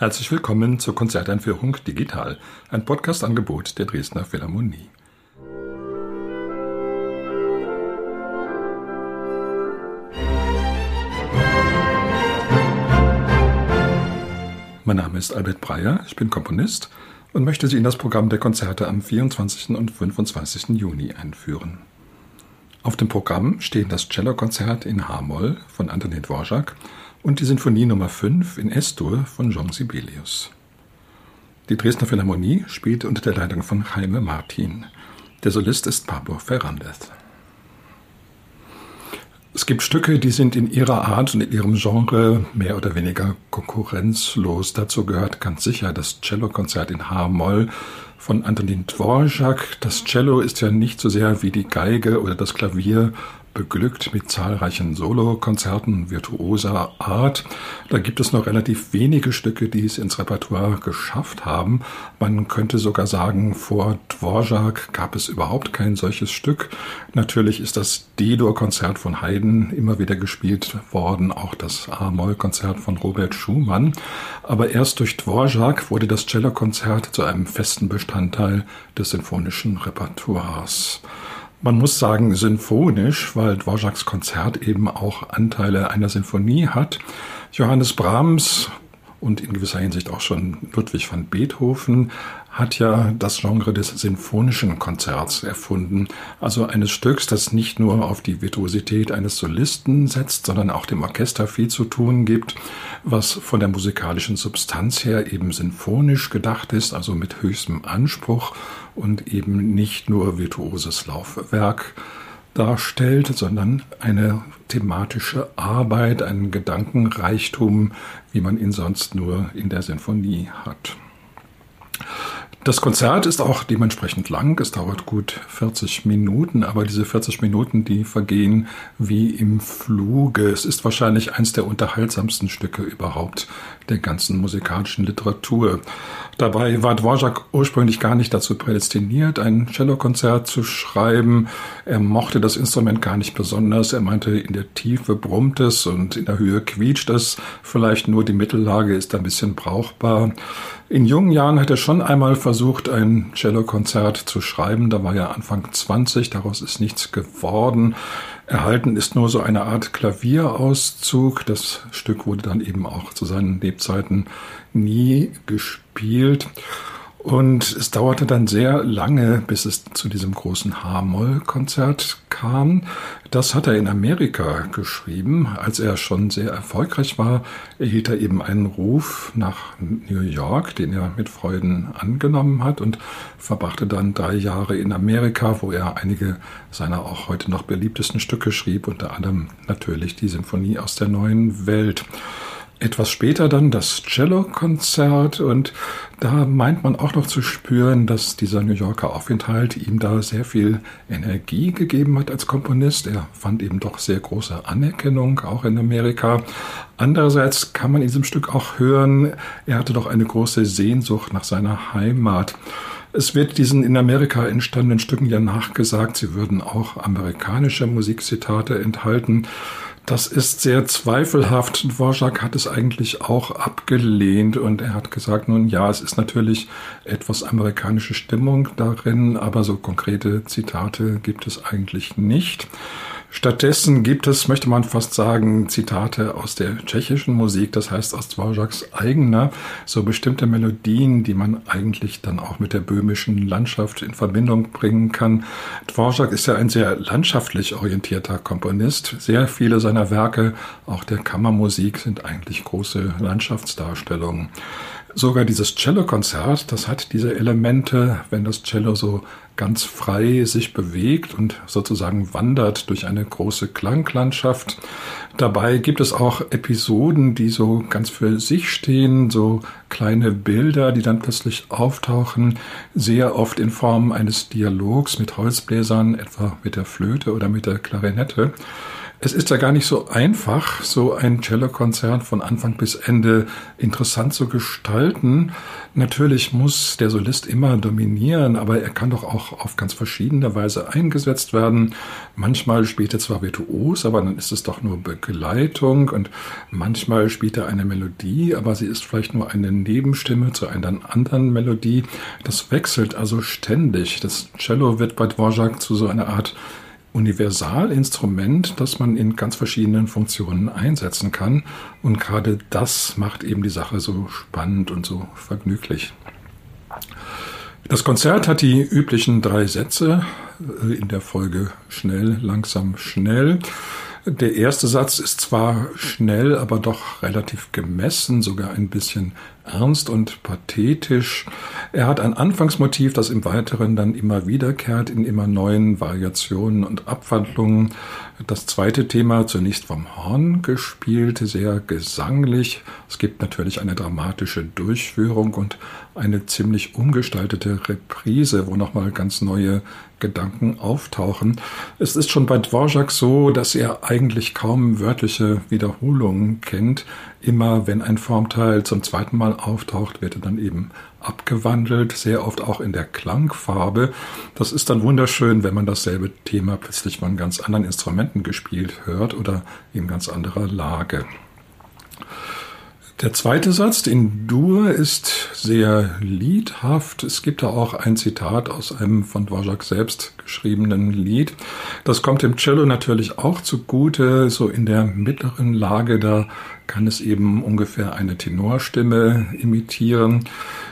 Herzlich willkommen zur Konzerteinführung Digital, ein Podcast-Angebot der Dresdner Philharmonie. Mein Name ist Albert Breyer, ich bin Komponist und möchte Sie in das Programm der Konzerte am 24. und 25. Juni einführen. Auf dem Programm stehen das Cellokonzert in H-Moll von Antonin Dvorak und die Sinfonie Nummer 5 in S-Dur von Jean Sibelius. Die Dresdner Philharmonie spielt unter der Leitung von Jaime Martin. Der Solist ist Pablo Ferrandez. Es gibt Stücke, die sind in ihrer Art und in ihrem Genre mehr oder weniger konkurrenzlos. Dazu gehört ganz sicher das Cellokonzert in H-Moll von Antonin Dvorak. Das Cello ist ja nicht so sehr wie die Geige oder das Klavier beglückt mit zahlreichen Solokonzerten virtuoser Art. Da gibt es noch relativ wenige Stücke, die es ins Repertoire geschafft haben. Man könnte sogar sagen, vor Dvorak gab es überhaupt kein solches Stück. Natürlich ist das D-Dur-Konzert von Haydn immer wieder gespielt worden, auch das A-Moll-Konzert von Robert Schumann. Aber erst durch Dvorak wurde das Cello-Konzert zu einem festen Bestandteil des sinfonischen Repertoires. Man muss sagen sinfonisch, weil Dvoraks Konzert eben auch Anteile einer Sinfonie hat. Johannes Brahms und in gewisser Hinsicht auch schon Ludwig van Beethoven hat ja das Genre des sinfonischen Konzerts erfunden, also eines Stücks, das nicht nur auf die Virtuosität eines Solisten setzt, sondern auch dem Orchester viel zu tun gibt, was von der musikalischen Substanz her eben sinfonisch gedacht ist, also mit höchstem Anspruch und eben nicht nur virtuoses Laufwerk darstellt, sondern eine thematische Arbeit, einen Gedankenreichtum, wie man ihn sonst nur in der Sinfonie hat. Das Konzert ist auch dementsprechend lang. Es dauert gut 40 Minuten, aber diese 40 Minuten, die vergehen wie im Fluge. Es ist wahrscheinlich eines der unterhaltsamsten Stücke überhaupt der ganzen musikalischen Literatur. Dabei war Dvorak ursprünglich gar nicht dazu prädestiniert, ein Cellokonzert zu schreiben. Er mochte das Instrument gar nicht besonders. Er meinte, in der Tiefe brummt es und in der Höhe quietscht es. Vielleicht nur die Mittellage ist ein bisschen brauchbar. In jungen Jahren hat er schon einmal versucht, ein Cellokonzert zu schreiben. Da war er Anfang 20, daraus ist nichts geworden. Erhalten ist nur so eine Art Klavierauszug. Das Stück wurde dann eben auch zu seinen Lebzeiten nie gespielt. Und es dauerte dann sehr lange, bis es zu diesem großen H-Moll-Konzert kam. Das hat er in Amerika geschrieben. Als er schon sehr erfolgreich war, erhielt er eben einen Ruf nach New York, den er mit Freuden angenommen hat und verbrachte dann drei Jahre in Amerika, wo er einige seiner auch heute noch beliebtesten Stücke schrieb, unter anderem natürlich die Symphonie aus der neuen Welt etwas später dann das Cello-Konzert und da meint man auch noch zu spüren, dass dieser New Yorker Aufenthalt ihm da sehr viel Energie gegeben hat als Komponist. Er fand eben doch sehr große Anerkennung, auch in Amerika. Andererseits kann man in diesem Stück auch hören, er hatte doch eine große Sehnsucht nach seiner Heimat. Es wird diesen in Amerika entstandenen Stücken ja nachgesagt, sie würden auch amerikanische Musikzitate enthalten. Das ist sehr zweifelhaft. Dvorak hat es eigentlich auch abgelehnt und er hat gesagt, nun ja, es ist natürlich etwas amerikanische Stimmung darin, aber so konkrete Zitate gibt es eigentlich nicht. Stattdessen gibt es, möchte man fast sagen, Zitate aus der tschechischen Musik, das heißt aus Dvoraks eigener, so bestimmte Melodien, die man eigentlich dann auch mit der böhmischen Landschaft in Verbindung bringen kann. Dvorak ist ja ein sehr landschaftlich orientierter Komponist. Sehr viele seiner Werke, auch der Kammermusik, sind eigentlich große Landschaftsdarstellungen. Sogar dieses Cellokonzert, das hat diese Elemente, wenn das Cello so ganz frei sich bewegt und sozusagen wandert durch eine große Klanglandschaft. Dabei gibt es auch Episoden, die so ganz für sich stehen, so kleine Bilder, die dann plötzlich auftauchen, sehr oft in Form eines Dialogs mit Holzbläsern, etwa mit der Flöte oder mit der Klarinette. Es ist ja gar nicht so einfach, so ein Cellokonzert von Anfang bis Ende interessant zu gestalten. Natürlich muss der Solist immer dominieren, aber er kann doch auch auf ganz verschiedene Weise eingesetzt werden. Manchmal spielt er zwar virtuos, aber dann ist es doch nur Begleitung und manchmal spielt er eine Melodie, aber sie ist vielleicht nur eine Nebenstimme zu einer anderen Melodie. Das wechselt also ständig. Das Cello wird bei Dvorak zu so einer Art Universalinstrument, das man in ganz verschiedenen Funktionen einsetzen kann. Und gerade das macht eben die Sache so spannend und so vergnüglich. Das Konzert hat die üblichen drei Sätze äh, in der Folge schnell, langsam, schnell. Der erste Satz ist zwar schnell, aber doch relativ gemessen, sogar ein bisschen ernst und pathetisch. Er hat ein Anfangsmotiv, das im Weiteren dann immer wiederkehrt in immer neuen Variationen und Abwandlungen. Das zweite Thema zunächst vom Horn gespielt, sehr gesanglich. Es gibt natürlich eine dramatische Durchführung und eine ziemlich umgestaltete Reprise, wo nochmal ganz neue Gedanken auftauchen. Es ist schon bei Dvorak so, dass er eigentlich kaum wörtliche Wiederholungen kennt. Immer wenn ein Formteil zum zweiten Mal auftaucht, wird er dann eben abgewandelt, sehr oft auch in der Klangfarbe. Das ist dann wunderschön, wenn man dasselbe Thema plötzlich von ganz anderen Instrumenten gespielt hört oder in ganz anderer Lage. Der zweite Satz, in Dur, ist sehr liedhaft. Es gibt da auch ein Zitat aus einem von Dvorak selbst geschriebenen Lied. Das kommt dem Cello natürlich auch zugute. So in der mittleren Lage, da kann es eben ungefähr eine Tenorstimme imitieren.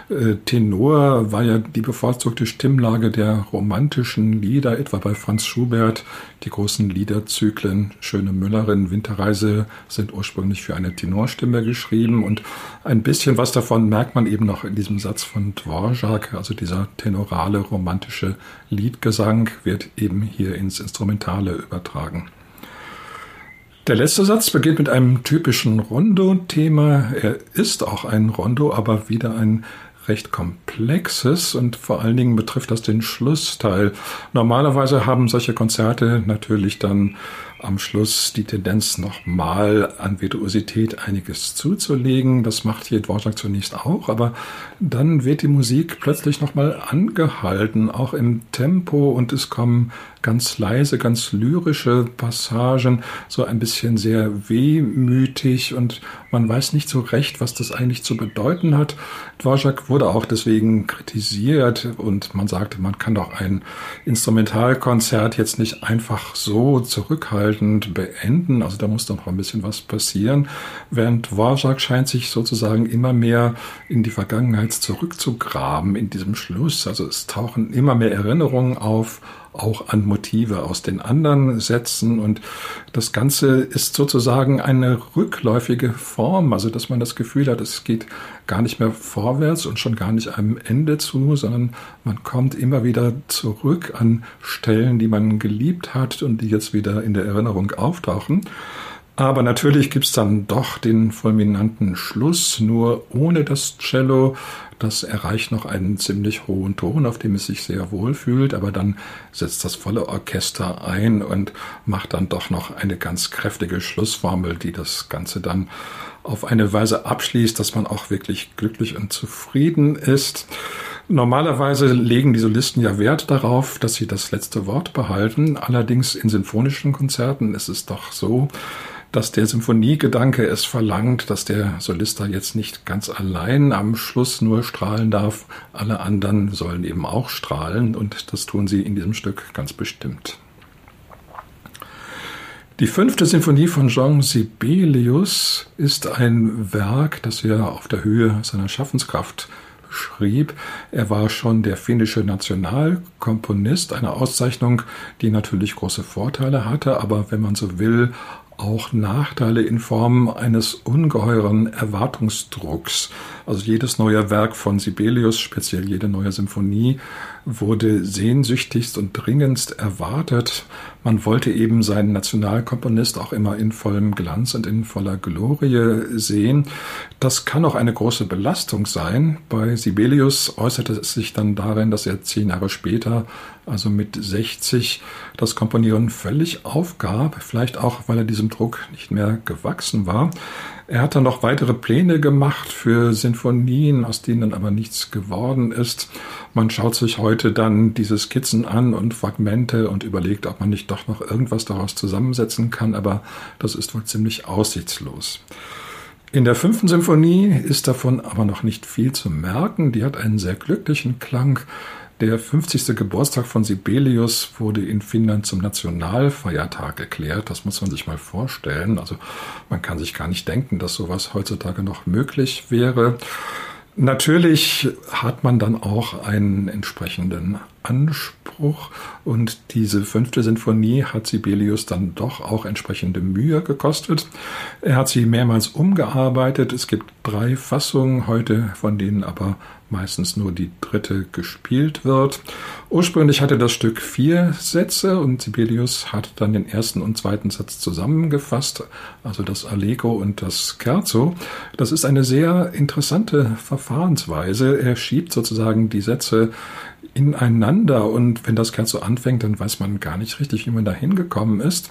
Äh, Tenor war ja die bevorzugte Stimmlage der romantischen Lieder, etwa bei Franz Schubert. Die großen Liederzyklen Schöne Müllerin, Winterreise sind ursprünglich für eine Tenorstimme geschrieben und ein bisschen was davon merkt man eben noch in diesem Satz von Dvorak, also dieser tenorale romantische Liedgesang wird eben hier ins Instrumentale übertragen. Der letzte Satz beginnt mit einem typischen Rondo-Thema. Er ist auch ein Rondo, aber wieder ein recht komplexes und vor allen Dingen betrifft das den Schlussteil. Normalerweise haben solche Konzerte natürlich dann am Schluss die Tendenz, nochmal an Virtuosität einiges zuzulegen. Das macht hier Dvorak zunächst auch, aber dann wird die Musik plötzlich nochmal angehalten, auch im Tempo und es kommen ganz leise, ganz lyrische Passagen, so ein bisschen sehr wehmütig und man weiß nicht so recht, was das eigentlich zu bedeuten hat. Dvorak wurde auch deswegen kritisiert und man sagte, man kann doch ein Instrumentalkonzert jetzt nicht einfach so zurückhaltend beenden, also da muss doch noch ein bisschen was passieren, während Dvorak scheint sich sozusagen immer mehr in die Vergangenheit zurückzugraben in diesem Schluss, also es tauchen immer mehr Erinnerungen auf, auch an Motive aus den anderen Sätzen. Und das Ganze ist sozusagen eine rückläufige Form, also dass man das Gefühl hat, es geht gar nicht mehr vorwärts und schon gar nicht einem Ende zu, sondern man kommt immer wieder zurück an Stellen, die man geliebt hat und die jetzt wieder in der Erinnerung auftauchen. Aber natürlich gibt's dann doch den fulminanten Schluss, nur ohne das Cello. Das erreicht noch einen ziemlich hohen Ton, auf dem es sich sehr wohl fühlt, aber dann setzt das volle Orchester ein und macht dann doch noch eine ganz kräftige Schlussformel, die das Ganze dann auf eine Weise abschließt, dass man auch wirklich glücklich und zufrieden ist. Normalerweise legen die Solisten ja Wert darauf, dass sie das letzte Wort behalten. Allerdings in sinfonischen Konzerten ist es doch so, dass der Symphoniegedanke es verlangt, dass der Solist da jetzt nicht ganz allein am Schluss nur strahlen darf. Alle anderen sollen eben auch strahlen und das tun sie in diesem Stück ganz bestimmt. Die fünfte Sinfonie von Jean Sibelius ist ein Werk, das er auf der Höhe seiner Schaffenskraft schrieb. Er war schon der finnische Nationalkomponist, eine Auszeichnung, die natürlich große Vorteile hatte, aber wenn man so will, auch Nachteile in Form eines ungeheuren Erwartungsdrucks. Also jedes neue Werk von Sibelius, speziell jede neue Symphonie, wurde sehnsüchtigst und dringendst erwartet. Man wollte eben seinen Nationalkomponist auch immer in vollem Glanz und in voller Glorie sehen. Das kann auch eine große Belastung sein. Bei Sibelius äußerte es sich dann darin, dass er zehn Jahre später, also mit 60, das Komponieren völlig aufgab, vielleicht auch, weil er diesem Druck nicht mehr gewachsen war. Er hat dann noch weitere Pläne gemacht für Sinfonien, aus denen dann aber nichts geworden ist. Man schaut sich heute dann diese Skizzen an und Fragmente und überlegt, ob man nicht doch noch irgendwas daraus zusammensetzen kann, aber das ist wohl ziemlich aussichtslos. In der fünften Symphonie ist davon aber noch nicht viel zu merken. Die hat einen sehr glücklichen Klang. Der 50. Geburtstag von Sibelius wurde in Finnland zum Nationalfeiertag erklärt. Das muss man sich mal vorstellen. Also man kann sich gar nicht denken, dass sowas heutzutage noch möglich wäre. Natürlich hat man dann auch einen entsprechenden Anspruch und diese fünfte Sinfonie hat Sibelius dann doch auch entsprechende Mühe gekostet. Er hat sie mehrmals umgearbeitet. Es gibt drei Fassungen heute, von denen aber meistens nur die dritte gespielt wird. Ursprünglich hatte das Stück vier Sätze und Sibelius hat dann den ersten und zweiten Satz zusammengefasst, also das Allegro und das Scherzo. Das ist eine sehr interessante Verfahrensweise. Er schiebt sozusagen die Sätze ineinander und wenn das Scherzo anfängt, dann weiß man gar nicht richtig, wie man da hingekommen ist,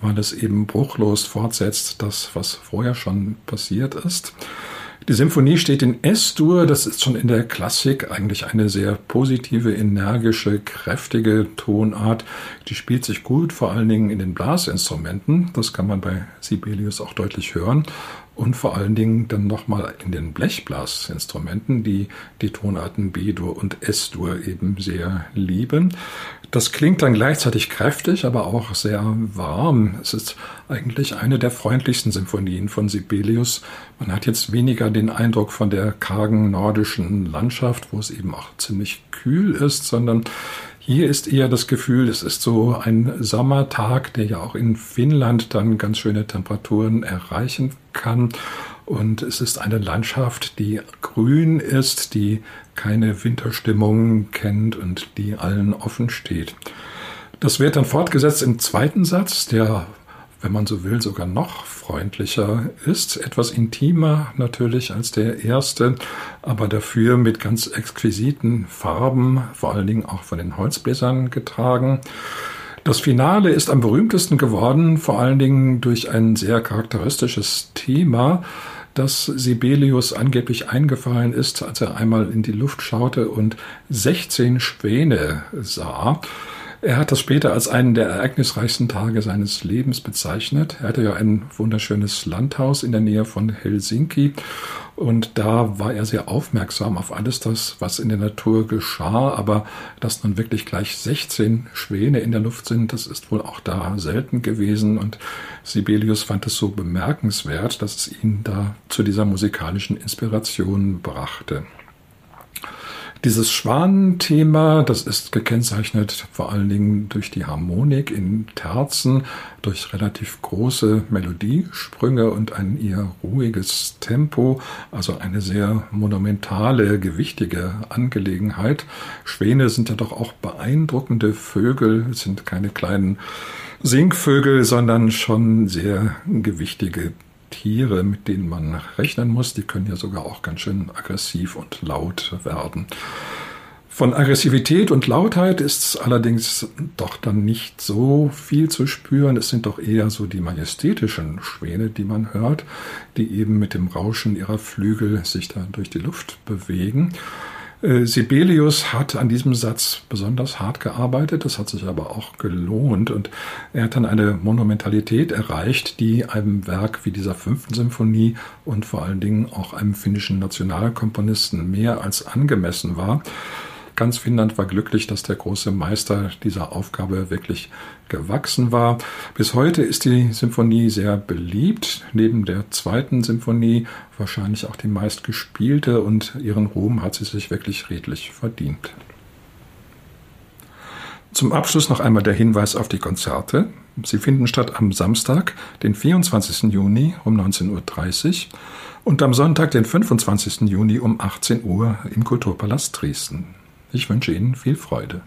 weil es eben bruchlos fortsetzt, das, was vorher schon passiert ist. Die Symphonie steht in S-Dur. Das ist schon in der Klassik eigentlich eine sehr positive, energische, kräftige Tonart. Die spielt sich gut, vor allen Dingen in den Blasinstrumenten. Das kann man bei Sibelius auch deutlich hören und vor allen Dingen dann nochmal in den Blechblasinstrumenten, die die Tonarten B-Dur und S-Dur eben sehr lieben. Das klingt dann gleichzeitig kräftig, aber auch sehr warm. Es ist eigentlich eine der freundlichsten Symphonien von Sibelius. Man hat jetzt weniger den Eindruck von der kargen nordischen Landschaft, wo es eben auch ziemlich kühl ist, sondern hier ist eher das Gefühl, es ist so ein Sommertag, der ja auch in Finnland dann ganz schöne Temperaturen erreichen kann. Und es ist eine Landschaft, die grün ist, die keine Winterstimmung kennt und die allen offen steht. Das wird dann fortgesetzt im zweiten Satz, der, wenn man so will, sogar noch freundlicher ist, etwas intimer natürlich als der erste, aber dafür mit ganz exquisiten Farben, vor allen Dingen auch von den Holzbläsern getragen. Das Finale ist am berühmtesten geworden, vor allen Dingen durch ein sehr charakteristisches Thema, das Sibelius angeblich eingefallen ist, als er einmal in die Luft schaute und 16 Schwäne sah. Er hat das später als einen der ereignisreichsten Tage seines Lebens bezeichnet. Er hatte ja ein wunderschönes Landhaus in der Nähe von Helsinki und da war er sehr aufmerksam auf alles das, was in der Natur geschah, aber dass nun wirklich gleich 16 Schwäne in der Luft sind, das ist wohl auch da selten gewesen und Sibelius fand es so bemerkenswert, dass es ihn da zu dieser musikalischen Inspiration brachte. Dieses Schwanenthema, das ist gekennzeichnet vor allen Dingen durch die Harmonik in Terzen, durch relativ große Melodiesprünge und ein eher ruhiges Tempo, also eine sehr monumentale, gewichtige Angelegenheit. Schwäne sind ja doch auch beeindruckende Vögel, sind keine kleinen Singvögel, sondern schon sehr gewichtige Tiere, mit denen man rechnen muss. Die können ja sogar auch ganz schön aggressiv und laut werden. Von Aggressivität und Lautheit ist allerdings doch dann nicht so viel zu spüren. Es sind doch eher so die majestätischen Schwäne, die man hört, die eben mit dem Rauschen ihrer Flügel sich da durch die Luft bewegen. Äh, Sibelius hat an diesem Satz besonders hart gearbeitet, das hat sich aber auch gelohnt und er hat dann eine Monumentalität erreicht, die einem Werk wie dieser fünften Symphonie und vor allen Dingen auch einem finnischen Nationalkomponisten mehr als angemessen war. Ganz Finnland war glücklich, dass der große Meister dieser Aufgabe wirklich gewachsen war. Bis heute ist die Symphonie sehr beliebt, neben der zweiten Symphonie wahrscheinlich auch die meistgespielte und ihren Ruhm hat sie sich wirklich redlich verdient. Zum Abschluss noch einmal der Hinweis auf die Konzerte. Sie finden statt am Samstag, den 24. Juni um 19.30 Uhr und am Sonntag, den 25. Juni um 18 Uhr im Kulturpalast Dresden. Ich wünsche Ihnen viel Freude.